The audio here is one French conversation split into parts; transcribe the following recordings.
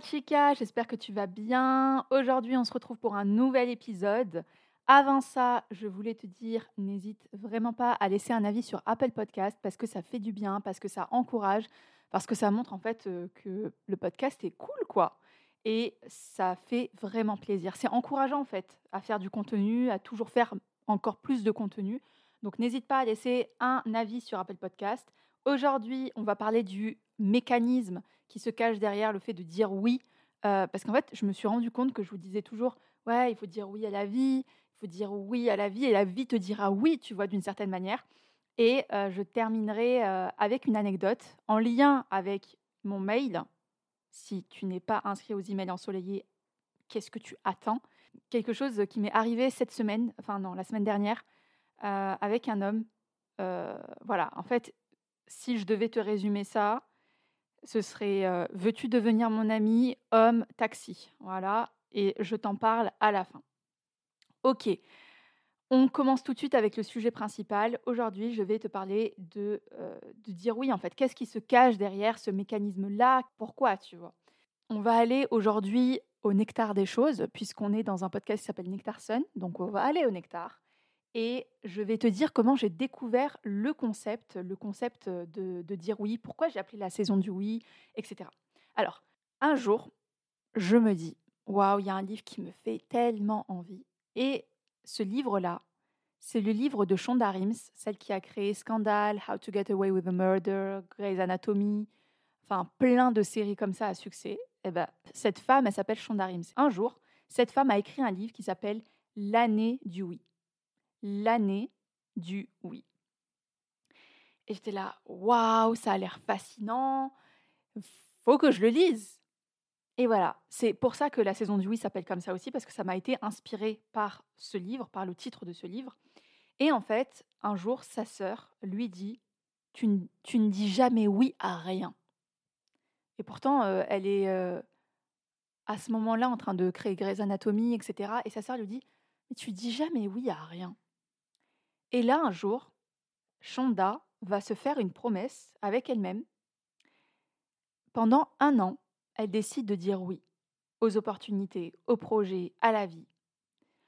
Chica, j'espère que tu vas bien. Aujourd'hui, on se retrouve pour un nouvel épisode. Avant ça, je voulais te dire, n'hésite vraiment pas à laisser un avis sur Apple Podcast parce que ça fait du bien, parce que ça encourage, parce que ça montre en fait euh, que le podcast est cool, quoi et ça fait vraiment plaisir. C'est encourageant en fait à faire du contenu, à toujours faire encore plus de contenu. Donc n'hésite pas à laisser un avis sur Apple Podcast. Aujourd'hui, on va parler du mécanisme qui se cache derrière le fait de dire oui. Euh, parce qu'en fait, je me suis rendu compte que je vous disais toujours, ouais, il faut dire oui à la vie, il faut dire oui à la vie, et la vie te dira oui, tu vois, d'une certaine manière. Et euh, je terminerai euh, avec une anecdote en lien avec mon mail si tu n'es pas inscrit aux emails ensoleillés, qu'est-ce que tu attends? Quelque chose qui m'est arrivé cette semaine, enfin non, la semaine dernière, avec un homme. Voilà, en fait, si je devais te résumer ça, ce serait euh, Veux-tu devenir mon ami Homme, taxi? Voilà, et je t'en parle à la fin. Ok, on commence tout de suite avec le sujet principal. Aujourd'hui, je vais te parler de, euh, de dire oui, en fait. Qu'est-ce qui se cache derrière ce mécanisme-là? Pourquoi, tu vois? On va aller aujourd'hui au nectar des choses, puisqu'on est dans un podcast qui s'appelle Nectar Sun. Donc, on va aller au nectar. Et je vais te dire comment j'ai découvert le concept, le concept de, de dire oui, pourquoi j'ai appelé la saison du oui, etc. Alors, un jour, je me dis, waouh, il y a un livre qui me fait tellement envie. Et ce livre-là, c'est le livre de Shonda Rhimes, celle qui a créé Scandal, How to Get Away with a Murder, Grey's Anatomy, enfin plein de séries comme ça à succès. Et eh ben, cette femme, elle s'appelle Shonda Rhimes. Un jour, cette femme a écrit un livre qui s'appelle L'année du oui. L'année du oui. Et j'étais là, waouh, ça a l'air fascinant. Faut que je le lise. Et voilà, c'est pour ça que la saison du oui s'appelle comme ça aussi, parce que ça m'a été inspiré par ce livre, par le titre de ce livre. Et en fait, un jour, sa sœur lui dit Tu, ne dis jamais oui à rien. Et pourtant, euh, elle est euh, à ce moment-là en train de créer Grey's Anatomy, etc. Et sa sœur lui dit Mais tu dis jamais oui à rien. Et là, un jour, Shonda va se faire une promesse avec elle-même. Pendant un an, elle décide de dire oui aux opportunités, aux projets, à la vie.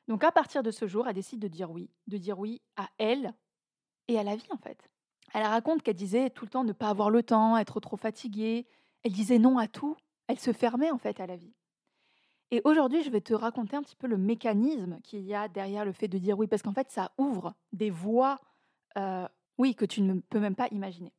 Donc à partir de ce jour, elle décide de dire oui, de dire oui à elle et à la vie en fait. Elle raconte qu'elle disait tout le temps ne pas avoir le temps, être trop fatiguée. Elle disait non à tout. Elle se fermait en fait à la vie. Et aujourd'hui, je vais te raconter un petit peu le mécanisme qu'il y a derrière le fait de dire oui, parce qu'en fait, ça ouvre des voies, euh, oui, que tu ne peux même pas imaginer.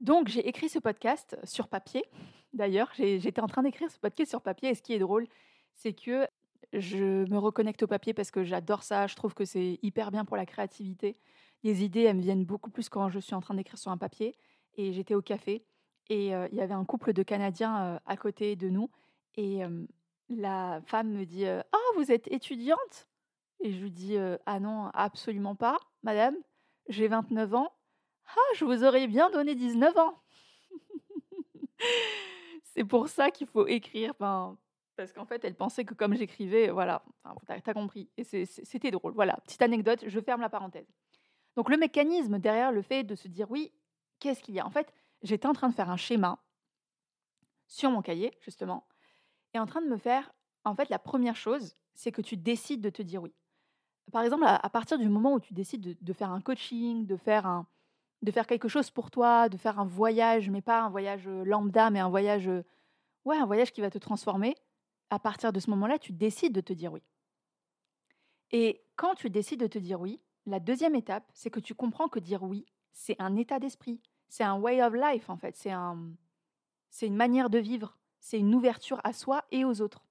Donc, j'ai écrit ce podcast sur papier. D'ailleurs, j'étais en train d'écrire ce podcast sur papier. Et ce qui est drôle, c'est que je me reconnecte au papier parce que j'adore ça. Je trouve que c'est hyper bien pour la créativité. Les idées, elles me viennent beaucoup plus quand je suis en train d'écrire sur un papier. Et j'étais au café et euh, il y avait un couple de Canadiens euh, à côté de nous. Et la femme me dit Ah, vous êtes étudiante? Et je lui dis Ah non, absolument pas, madame. J'ai 29 ans ah, je vous aurais bien donné 19 ans. c'est pour ça qu'il faut écrire. parce qu'en fait, elle pensait que comme j'écrivais, voilà, t'as as compris. Et c'était drôle. Voilà, petite anecdote, je ferme la parenthèse. Donc le mécanisme derrière le fait de se dire oui, qu'est-ce qu'il y a? En fait, j'étais en train de faire un schéma sur mon cahier, justement, et en train de me faire, en fait, la première chose, c'est que tu décides de te dire oui. Par exemple, à, partir du moment où tu décides de faire un coaching, de faire un, de faire quelque chose pour toi, de faire un voyage, mais pas un voyage lambda, mais un voyage, ouais, un voyage qui va te transformer, à partir de ce moment-là, tu décides de te dire oui. Et quand tu décides de te dire oui, la deuxième étape, c'est que tu comprends que dire oui, c'est un état d'esprit, c'est un way of life en fait, c'est un, c'est une manière de vivre, c'est une ouverture à soi et aux autres.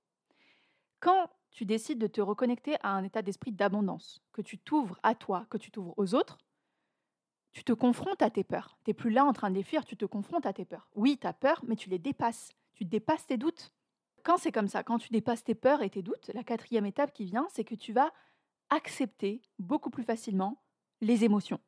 Quand tu décides de te reconnecter à un état d'esprit d'abondance, que tu t'ouvres à toi, que tu t'ouvres aux autres, tu te confrontes à tes peurs. Tu n'es plus là en train de les fuir, tu te confrontes à tes peurs. Oui, tu as peur, mais tu les dépasses. Tu dépasses tes doutes. Quand c'est comme ça, quand tu dépasses tes peurs et tes doutes, la quatrième étape qui vient, c'est que tu vas accepter beaucoup plus facilement les émotions.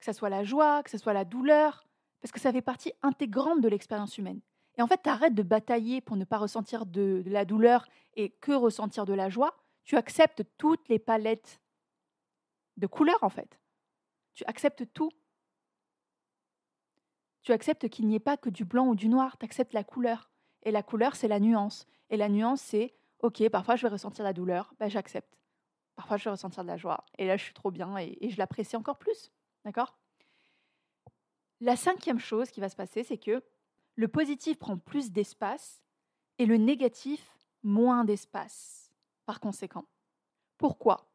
Que ce soit la joie, que ce soit la douleur, parce que ça fait partie intégrante de l'expérience humaine. Et en fait, tu arrêtes de batailler pour ne pas ressentir de, la douleur et que ressentir de la joie. Tu acceptes toutes les palettes de couleurs, en fait. Tu acceptes tout. Tu acceptes qu'il n'y ait pas que du blanc ou du noir, tu acceptes la couleur. Et la couleur, c'est la nuance. Et la nuance, c'est, ok, parfois je vais ressentir la douleur, ben, j'accepte. Parfois je vais ressentir de la joie. Et là, je suis trop bien et, et je l'apprécie encore plus. D'accord? La cinquième chose qui va se passer, c'est que le positif prend plus d'espace et le négatif moins d'espace, par conséquent. Pourquoi?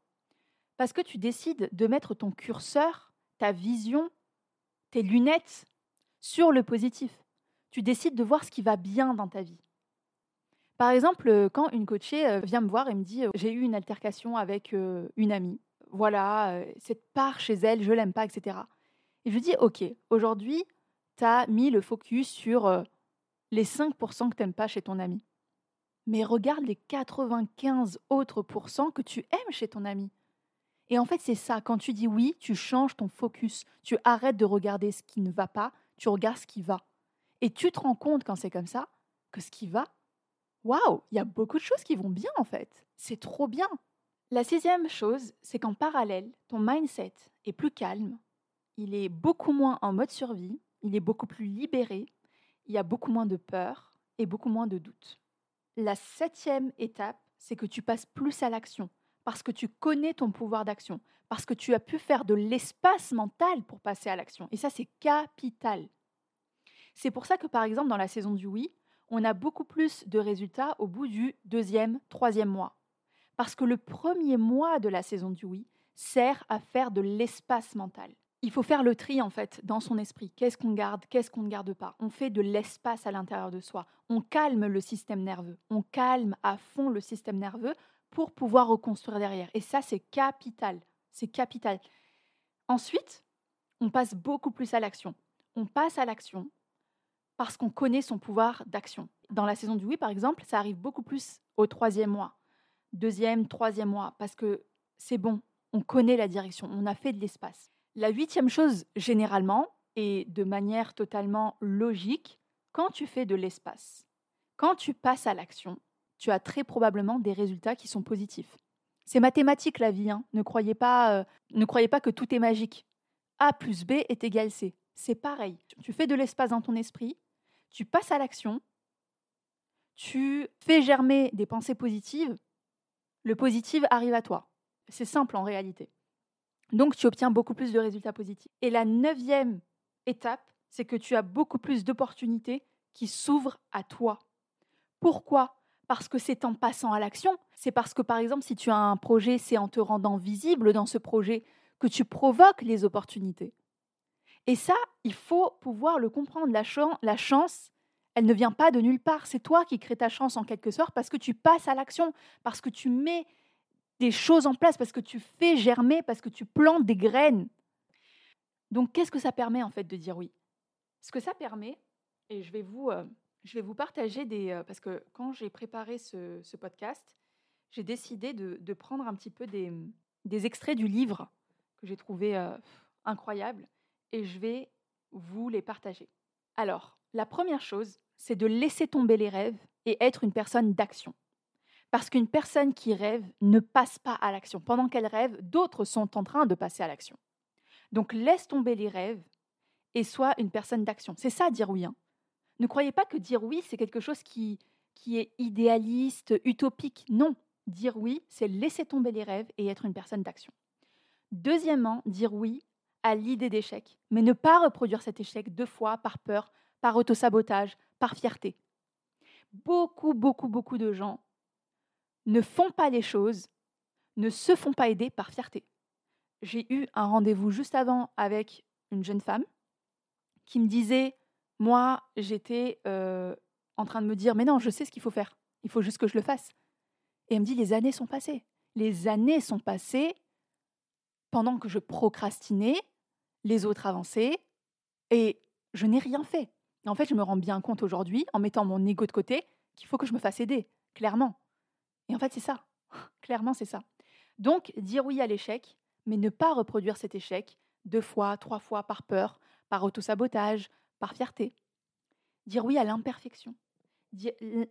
Parce que tu décides de mettre ton curseur, ta vision, tes lunettes sur le positif tu décides de voir ce qui va bien dans ta vie. Par exemple, euh, quand une coachée euh, vient me voir et me dit euh, j'ai eu une altercation avec une amie, voilà, cette part chez elle, je l'aime pas, etc. Et je dis ok, aujourd'hui, tu as mis le focus sur les 5% que tu n'aimes pas chez ton ami. Mais regarde les 95 autres pourcents que tu aimes chez ton ami. Et en fait, c'est ça, quand tu dis oui, tu changes ton focus, tu arrêtes de regarder ce qui ne va pas, tu regardes ce qui va. Et tu te rends compte quand c'est comme ça que ce qui va, waouh, il y a beaucoup de choses qui vont bien en fait. C'est trop bien. La sixième chose, c'est qu'en parallèle, ton mindset est plus calme, il est beaucoup moins en mode survie, il est beaucoup plus libéré, il y a beaucoup moins de peur et beaucoup moins de doutes. La septième étape, c'est que tu passes plus à l'action, parce que tu connais ton pouvoir d'action, parce que tu as pu faire de l'espace mental pour passer à l'action. Et ça, c'est capital. C'est pour ça que, par exemple, dans la saison du oui, on a beaucoup plus de résultats au bout du deuxième, troisième mois. Parce que le premier mois de la saison du oui sert à faire de l'espace mental. Il faut faire le tri en fait dans son esprit. Qu'est-ce qu'on garde, qu'est-ce qu'on ne garde pas? On fait de l'espace à l'intérieur de soi. On calme le système nerveux. On calme à fond le système nerveux pour pouvoir reconstruire derrière. Et ça, c'est capital. C'est capital. Ensuite, on passe beaucoup plus à l'action. On passe à l'action parce qu'on connaît son pouvoir d'action. Dans la saison du oui, par exemple, ça arrive beaucoup plus au troisième mois, deuxième, troisième mois, parce que c'est bon, on connaît la direction, on a fait de l'espace. La huitième chose, généralement, et de manière totalement logique, quand tu fais de l'espace, quand tu passes à l'action, tu as très probablement des résultats qui sont positifs. C'est mathématique la vie, hein. ne, croyez pas, euh, ne croyez pas que tout est magique. A plus B est égal C. C'est pareil. Tu fais de l'espace dans ton esprit, tu passes à l'action, tu fais germer des pensées positives, le positif arrive à toi. C'est simple en réalité. Donc tu obtiens beaucoup plus de résultats positifs. Et la neuvième étape, c'est que tu as beaucoup plus d'opportunités qui s'ouvrent à toi. Pourquoi? Parce que c'est en passant à l'action. C'est parce que par exemple, si tu as un projet, c'est en te rendant visible dans ce projet que tu provoques les opportunités. Et ça, il faut pouvoir le comprendre. La, la chance, elle ne vient pas de nulle part. C'est toi qui crées ta chance en quelque sorte parce que tu passes à l'action, parce que tu mets des choses en place, parce que tu fais germer, parce que tu plantes des graines. Donc, qu'est-ce que ça permet en fait de dire oui? Ce que ça permet, et je vais vous, euh, je vais vous partager des... Euh, parce que quand j'ai préparé ce, podcast, j'ai décidé de, prendre un petit peu des, des extraits du livre que j'ai trouvé euh, incroyable et je vais vous les partager. Alors, la première chose, c'est de laisser tomber les rêves et être une personne d'action. Parce qu'une personne qui rêve ne passe pas à l'action. Pendant qu'elle rêve, d'autres sont en train de passer à l'action. Donc laisse tomber les rêves et sois une personne d'action. C'est ça dire oui. Hein. Ne croyez pas que dire oui, c'est quelque chose qui, qui est idéaliste, utopique. Non, dire oui, c'est laisser tomber les rêves et être une personne d'action. Deuxièmement, dire oui, à l'idée d'échec, mais ne pas reproduire cet échec deux fois par peur, par autosabotage, par fierté. Beaucoup, beaucoup, beaucoup de gens ne font pas les choses, ne se font pas aider par fierté. J'ai eu un rendez-vous juste avant avec une jeune femme qui me disait, moi, j'étais euh, en train de me dire, mais non, je sais ce qu'il faut faire, il faut juste que je le fasse. Et elle me dit, les années sont passées. Les années sont passées pendant que je procrastinais, les autres avançaient, et je n'ai rien fait. en fait, je me rends bien compte aujourd'hui, en mettant mon ego de côté, qu'il faut que je me fasse aider. clairement. Et en fait, c'est ça. clairement, c'est ça. Donc, dire oui à l'échec, mais ne pas reproduire cet échec deux fois, trois fois par peur, par autosabotage, par fierté. Dire oui à l'imperfection.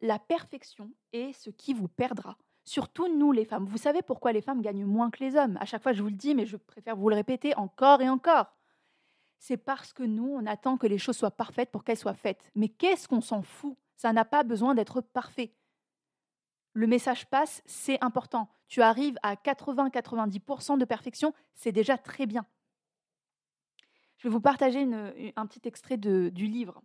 La perfection est ce qui vous perdra. Surtout nous les femmes. Vous savez pourquoi les femmes gagnent moins que les hommes À chaque fois, je vous le dis, mais je préfère vous le répéter encore et encore. C'est parce que nous, on attend que les choses soient parfaites pour qu'elles soient faites. Mais qu'est-ce qu'on s'en fout? Ça n'a pas besoin d'être parfait. Le message passe, c'est important. Tu arrives à 80-90% de perfection, c'est déjà très bien. Je vais vous partager un petit extrait du livre.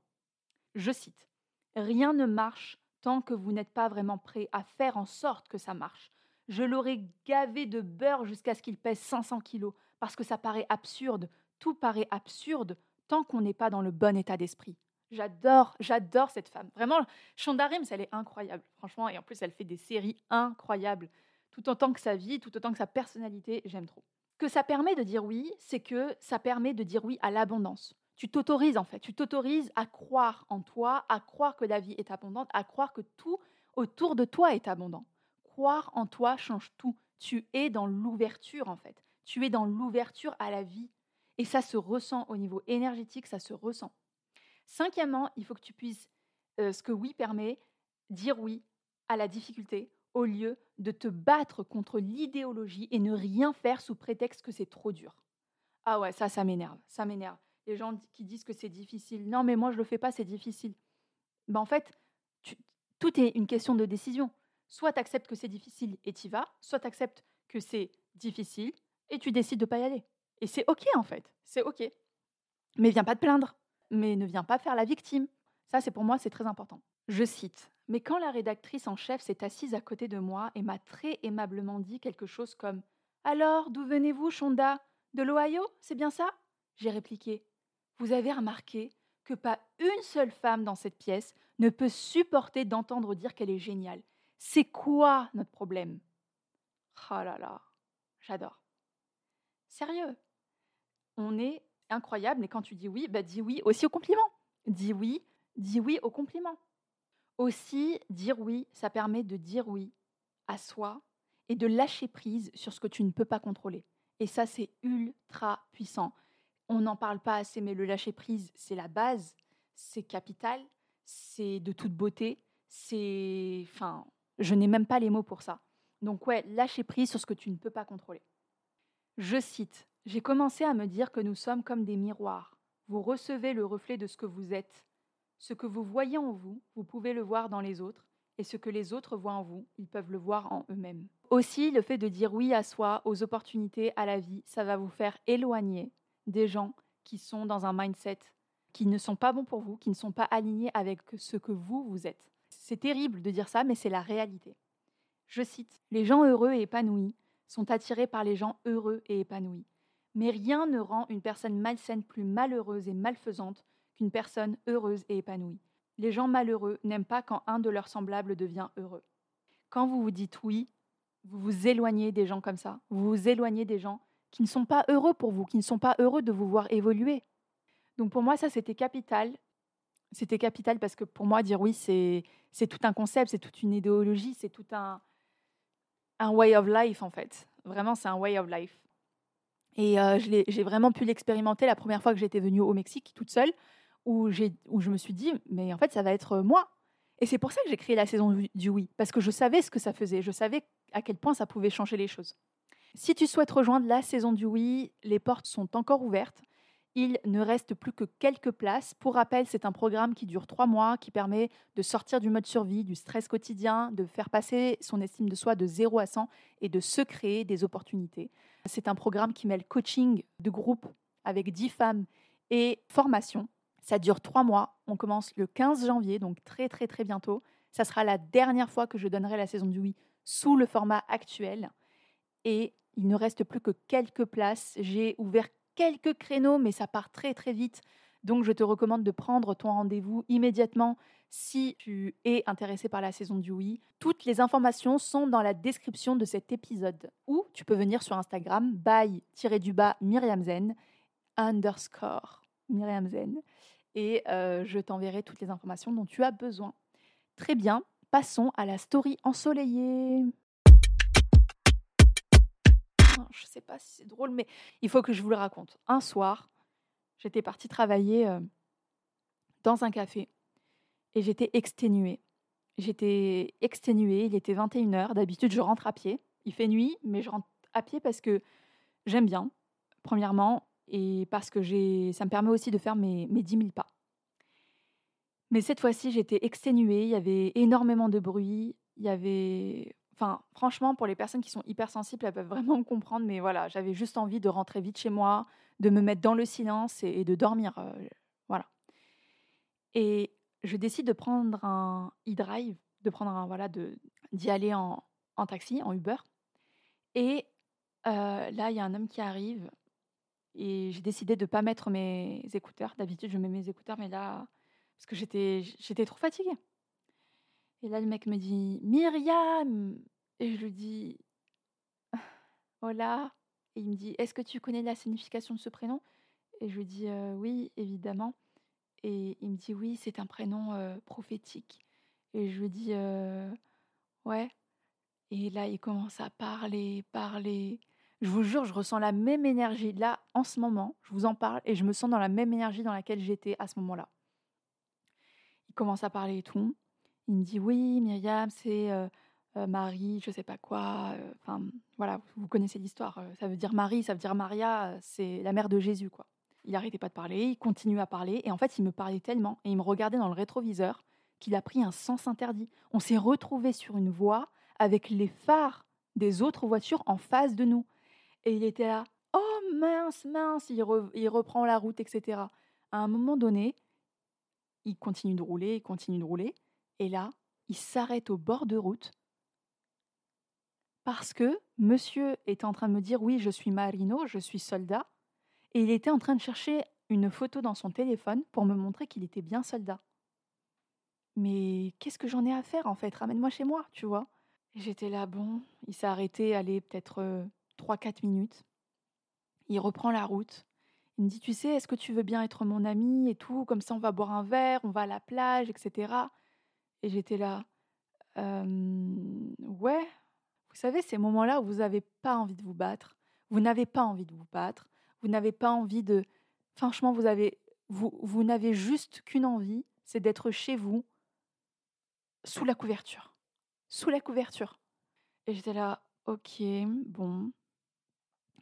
Je cite Rien ne marche tant que vous n'êtes pas vraiment prêt à faire en sorte que ça marche. Je l'aurais gavé de beurre jusqu'à ce qu'il pèse 500 kilos, parce que ça paraît absurde. Tout paraît absurde tant qu'on n'est pas dans le bon état d'esprit. J'adore, j'adore cette femme. Vraiment, Shonda Rhimes, elle est incroyable, franchement. Et en plus, elle fait des séries incroyables. Tout autant que sa vie, tout autant que sa personnalité, j'aime trop. Que ça permet de dire oui, c'est que ça permet de dire oui à l'abondance. Tu t'autorises en fait, tu t'autorises à croire en toi, à croire que la vie est abondante, à croire que tout autour de toi est abondant. Croire en toi change tout. Tu es dans l'ouverture en fait. Tu es dans l'ouverture à la vie. Et ça se ressent au niveau énergétique, ça se ressent. Cinquièmement, il faut que tu puisses, ce que oui permet, dire oui à la difficulté au lieu de te battre contre l'idéologie et ne rien faire sous prétexte que c'est trop dur. Ah ouais, ça, ça m'énerve, ça m'énerve les gens qui disent que c'est difficile. Non, mais moi, je le fais pas, c'est difficile. Ben, en fait, tout est une question de décision. Soit tu acceptes que c'est difficile et tu vas, soit tu acceptes que c'est difficile et tu décides de pas y aller. Et c'est OK, en fait. C'est OK. Mais viens pas te plaindre. Mais ne viens pas faire la victime. Ça, c'est pour moi, c'est très important. Je cite. Mais quand la rédactrice en chef s'est assise à côté de moi et m'a très aimablement dit quelque chose comme Alors, d'où venez-vous, Shonda? De l'Ohio? C'est bien ça? J'ai répliqué vous avez remarqué que pas une seule femme dans cette pièce ne peut supporter d'entendre dire qu'elle est géniale. C'est quoi notre problème? Oh là là, j'adore. Sérieux, on est incroyable, mais quand tu dis oui, bah dis oui aussi au compliment. Dis oui, dis oui au compliment. Aussi, dire oui, ça permet de dire oui à soi et de lâcher prise sur ce que tu ne peux pas contrôler. Et ça, c'est ultra puissant on n'en parle pas assez, mais le lâcher-prise, c'est la base, c'est capital, c'est de toute beauté, c'est... Enfin, je n'ai même pas les mots pour ça. Donc ouais, lâcher prise sur ce que tu ne peux pas contrôler. Je cite, J'ai commencé à me dire que nous sommes comme des miroirs. Vous recevez le reflet de ce que vous êtes. Ce que vous voyez en vous, vous pouvez le voir dans les autres, et ce que les autres voient en vous, ils peuvent le voir en eux-mêmes. Aussi, le fait de dire oui à soi, aux opportunités, à la vie, ça va vous faire éloigner des gens qui sont dans un mindset qui ne sont pas bons pour vous, qui ne sont pas alignés avec ce que vous, vous êtes. C'est terrible de dire ça, mais c'est la réalité. Je cite, Les gens heureux et épanouis sont attirés par les gens heureux et épanouis. Mais rien ne rend une personne malsaine plus malheureuse et malfaisante qu'une personne heureuse et épanouie. Les gens malheureux n'aiment pas quand un de leurs semblables devient heureux. Quand vous vous dites oui, vous vous éloignez des gens comme ça, vous vous éloignez des gens qui ne sont pas heureux pour vous, qui ne sont pas heureux de vous voir évoluer. Donc pour moi, ça, c'était capital. C'était capital parce que pour moi, dire oui, c'est, tout un concept, c'est toute une idéologie, c'est tout un, un way of life, en fait. Vraiment, c'est un way of life. Et euh, j'ai vraiment pu l'expérimenter la première fois que j'étais venue au Mexique toute seule, où, où je me suis dit, mais en fait, ça va être moi. Et c'est pour ça que j'ai créé la saison du oui, parce que je savais ce que ça faisait, je savais à quel point ça pouvait changer les choses. Si tu souhaites rejoindre la saison du oui, les portes sont encore ouvertes. Il ne reste plus que quelques places. Pour rappel, c'est un programme qui dure trois mois, qui permet de sortir du mode survie, du stress quotidien, de faire passer son estime de soi de 0 à 100 et de se créer des opportunités. C'est un programme qui mêle coaching de groupe avec 10 femmes et formation. Ça dure trois mois. On commence le 15 janvier, donc très très très bientôt. Ça sera la dernière fois que je donnerai la saison du oui sous le format actuel. Et il ne reste plus que quelques places. J'ai ouvert quelques créneaux, mais ça part très très vite. Donc je te recommande de prendre ton rendez-vous immédiatement si tu es intéressé par la saison du oui. Toutes les informations sont dans la description de cet épisode. Ou tu peux venir sur Instagram, by-du-bas Myriam Zen, underscore Myriam Zen. Et euh, je t'enverrai toutes les informations dont tu as besoin. Très bien. passons à la story ensoleillée. Je sais pas si c'est drôle, mais il faut que je vous le raconte. Un soir, j'étais partie travailler euh, dans un café et j'étais exténuée. J'étais exténuée, il était 21h. D'habitude, je rentre à pied. Il fait nuit, mais je rentre à pied parce que j'aime bien, premièrement, et parce que ça me permet aussi de faire mes, mes 10 000 pas. Mais cette fois-ci, j'étais exténuée, il y avait énormément de bruit, il y avait... Enfin, franchement, pour les personnes qui sont hypersensibles, elles peuvent vraiment me comprendre, mais voilà, j'avais juste envie de rentrer vite chez moi, de me mettre dans le silence et, de dormir. Euh, voilà. Et je décide de prendre un e-drive, de prendre un, voilà, d'y aller en, en, taxi, en Uber. Et euh, là, il y a un homme qui arrive et j'ai décidé de pas mettre mes écouteurs. D'habitude, je mets mes écouteurs, mais là, parce que j'étais, j'étais trop fatiguée. Et là, le mec me dit Myriam Et je lui dis Hola. Et il me dit Est-ce que tu connais la signification de ce prénom? Et je lui dis «Euh, Oui, évidemment. Et il me dit Oui, c'est un prénom euh, prophétique. Et je lui dis «Euh, Ouais. Et là, il commence à parler, parler. Je vous jure, je ressens la même énergie là en ce moment. Je vous en parle et je me sens dans la même énergie dans laquelle j'étais à ce moment-là. Il commence à parler et tout. Il me dit oui, Myriam, c'est Marie, je sais pas quoi. Enfin, voilà, vous connaissez l'histoire. ça veut dire Marie, ça veut dire Maria, c'est la mère de Jésus, quoi. Il n'arrêtait pas de parler, il continue à parler, et en fait, il me parlait tellement, et il me regardait dans le rétroviseur, qu'il a pris un sens interdit. On s'est retrouvé sur une voie avec les phares des autres voitures en face de nous. Et il était là, oh mince, mince, il reprend la route, etc. À un moment donné, il continue de rouler, il continue de rouler, et là, il s'arrête au bord de route parce que monsieur était en train de me dire oui, je suis marino, je suis soldat, et il était en train de chercher une photo dans son téléphone pour me montrer qu'il était bien soldat. Mais qu'est-ce que j'en ai à faire en fait? Ramène-moi chez moi, tu vois. J'étais là, bon, il s'est arrêté, allez, peut-être 3-4 euh, minutes. Il reprend la route. Il me dit, tu sais, est-ce que tu veux bien être mon ami et tout? Comme ça, on va boire un verre, on va à la plage, etc. Et j'étais là, ouais. Vous savez, ces moments-là où vous n'avez pas envie de vous battre, vous n'avez pas envie de vous battre, vous n'avez pas envie de... Franchement, vous avez, vous, vous n'avez juste qu'une envie, c'est d'être chez vous, sous la couverture. Sous la couverture. Et j'étais là, ok, bon,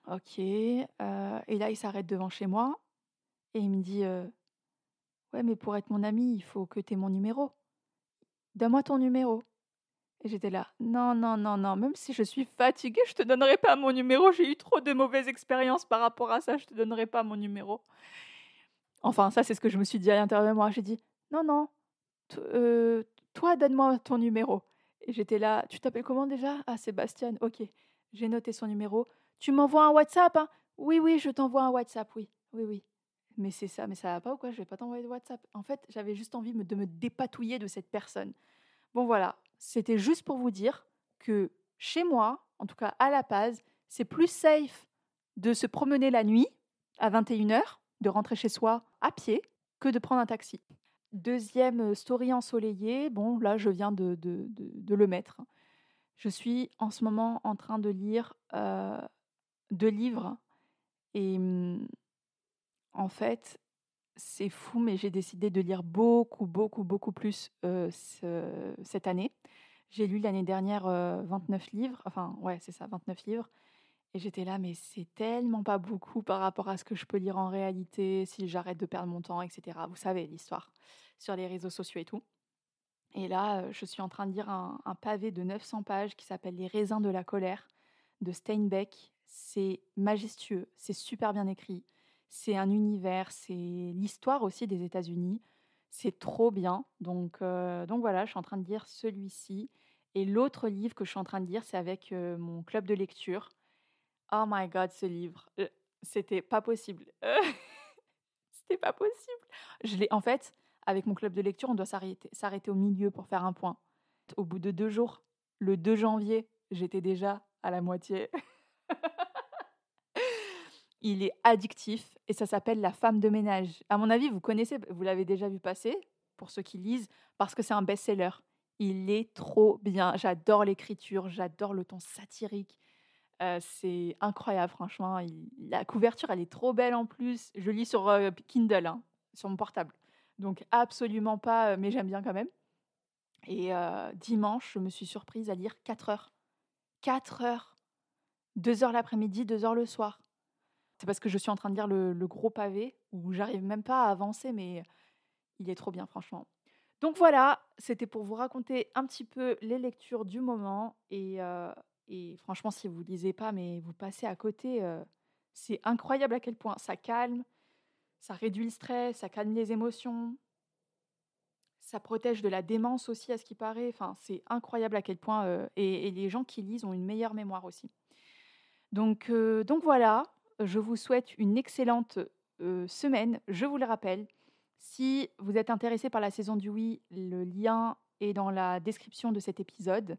ok. et là, il s'arrête devant chez moi et il me dit, ouais, mais pour être mon ami, il faut que tu aies mon numéro. Donne-moi ton numéro. Et j'étais là, non, non, non, non, même si je suis fatiguée, je te donnerai pas mon numéro. J'ai eu trop de mauvaises expériences par rapport à ça, je te donnerai pas mon numéro. Enfin, ça, c'est ce que je me suis dit à l'intérieur de moi. J'ai dit, non, non, euh, toi, donne-moi ton numéro. Et j'étais là, tu t'appelles comment déjà? Ah, Sébastien, ok. J'ai noté son numéro. Tu m'envoies un WhatsApp hein? Oui, oui, je t'envoie un WhatsApp, oui, oui, oui. Mais c'est ça, mais ça va pas ou quoi? Je vais pas t'envoyer de WhatsApp. En fait, j'avais juste envie de me dépatouiller de cette personne. Bon voilà, c'était juste pour vous dire que chez moi, en tout cas à La Paz, c'est plus safe de se promener la nuit à 21h, de rentrer chez soi à pied, que de prendre un taxi. Deuxième euh, story ensoleillée, bon là je viens de, le mettre. Je suis en ce moment en train de lire euh, deux livres et hum, en fait, c'est fou, mais j'ai décidé de lire beaucoup, beaucoup, beaucoup plus cette année. J'ai lu l'année dernière 29 livres, enfin ouais, c'est ça, 29 livres. Et j'étais là, mais c'est tellement pas beaucoup par rapport à ce que je peux lire en réalité, si j'arrête de perdre mon temps, etc. Vous savez l'histoire sur les réseaux sociaux et tout. Et là, je suis en train de lire un, pavé de 900 pages qui s'appelle Les raisins de la colère de Steinbeck. C'est majestueux, c'est super bien écrit c'est un univers, c'est l'histoire aussi des États-Unis. C'est trop bien. Donc, euh, donc voilà, je suis en train de lire celui-ci. Et l'autre livre que je suis en train de lire, c'est avec euh, mon club de lecture. Oh my god, ce livre. Euh, c'était pas possible. C'était pas possible. Je l'ai, en fait, avec mon club de lecture, on doit s'arrêter, s'arrêter au milieu pour faire un point. Au bout de deux jours, le 2 janvier, j'étais déjà à la moitié. Il est addictif et ça s'appelle La femme de ménage. À mon avis, vous connaissez, vous l'avez déjà vu passer, pour ceux qui lisent, parce que c'est un best-seller. Il est trop bien. J'adore l'écriture, j'adore le ton satirique. Euh, c'est incroyable, franchement. la couverture, elle est trop belle en plus. Je lis sur euh, Kindle, hein, sur mon portable. Donc absolument pas, euh, mais j'aime bien quand même. Et dimanche, je me suis surprise à lire 4 heures. 4 heures. 2 heures l'après-midi, 2 heures le soir. C'est parce que je suis en train de lire le, gros pavé, où j'arrive même pas à avancer, mais il est trop bien, franchement. Donc voilà, c'était pour vous raconter un petit peu les lectures du moment. Et, et franchement, si vous lisez pas, mais vous passez à côté, c'est incroyable à quel point ça calme, ça réduit le stress, ça calme les émotions, ça protège de la démence aussi, à ce qui paraît. Enfin, c'est incroyable à quel point. et, les gens qui lisent ont une meilleure mémoire aussi. Donc, donc voilà, je vous souhaite une excellente semaine. Je vous le rappelle, si vous êtes intéressé par la saison du oui, le lien est dans la description de cet épisode.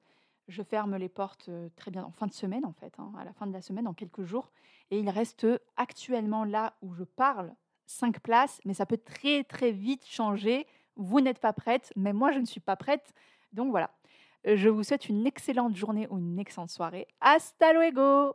Je ferme les portes très bien en fin de semaine, en fait, hein, à la fin de la semaine, en quelques jours. Et il reste actuellement là où je parle cinq places, mais ça peut très très vite changer. Vous n'êtes pas prête, mais moi je ne suis pas prête. Donc voilà. Je vous souhaite une excellente journée ou une excellente soirée. Hasta luego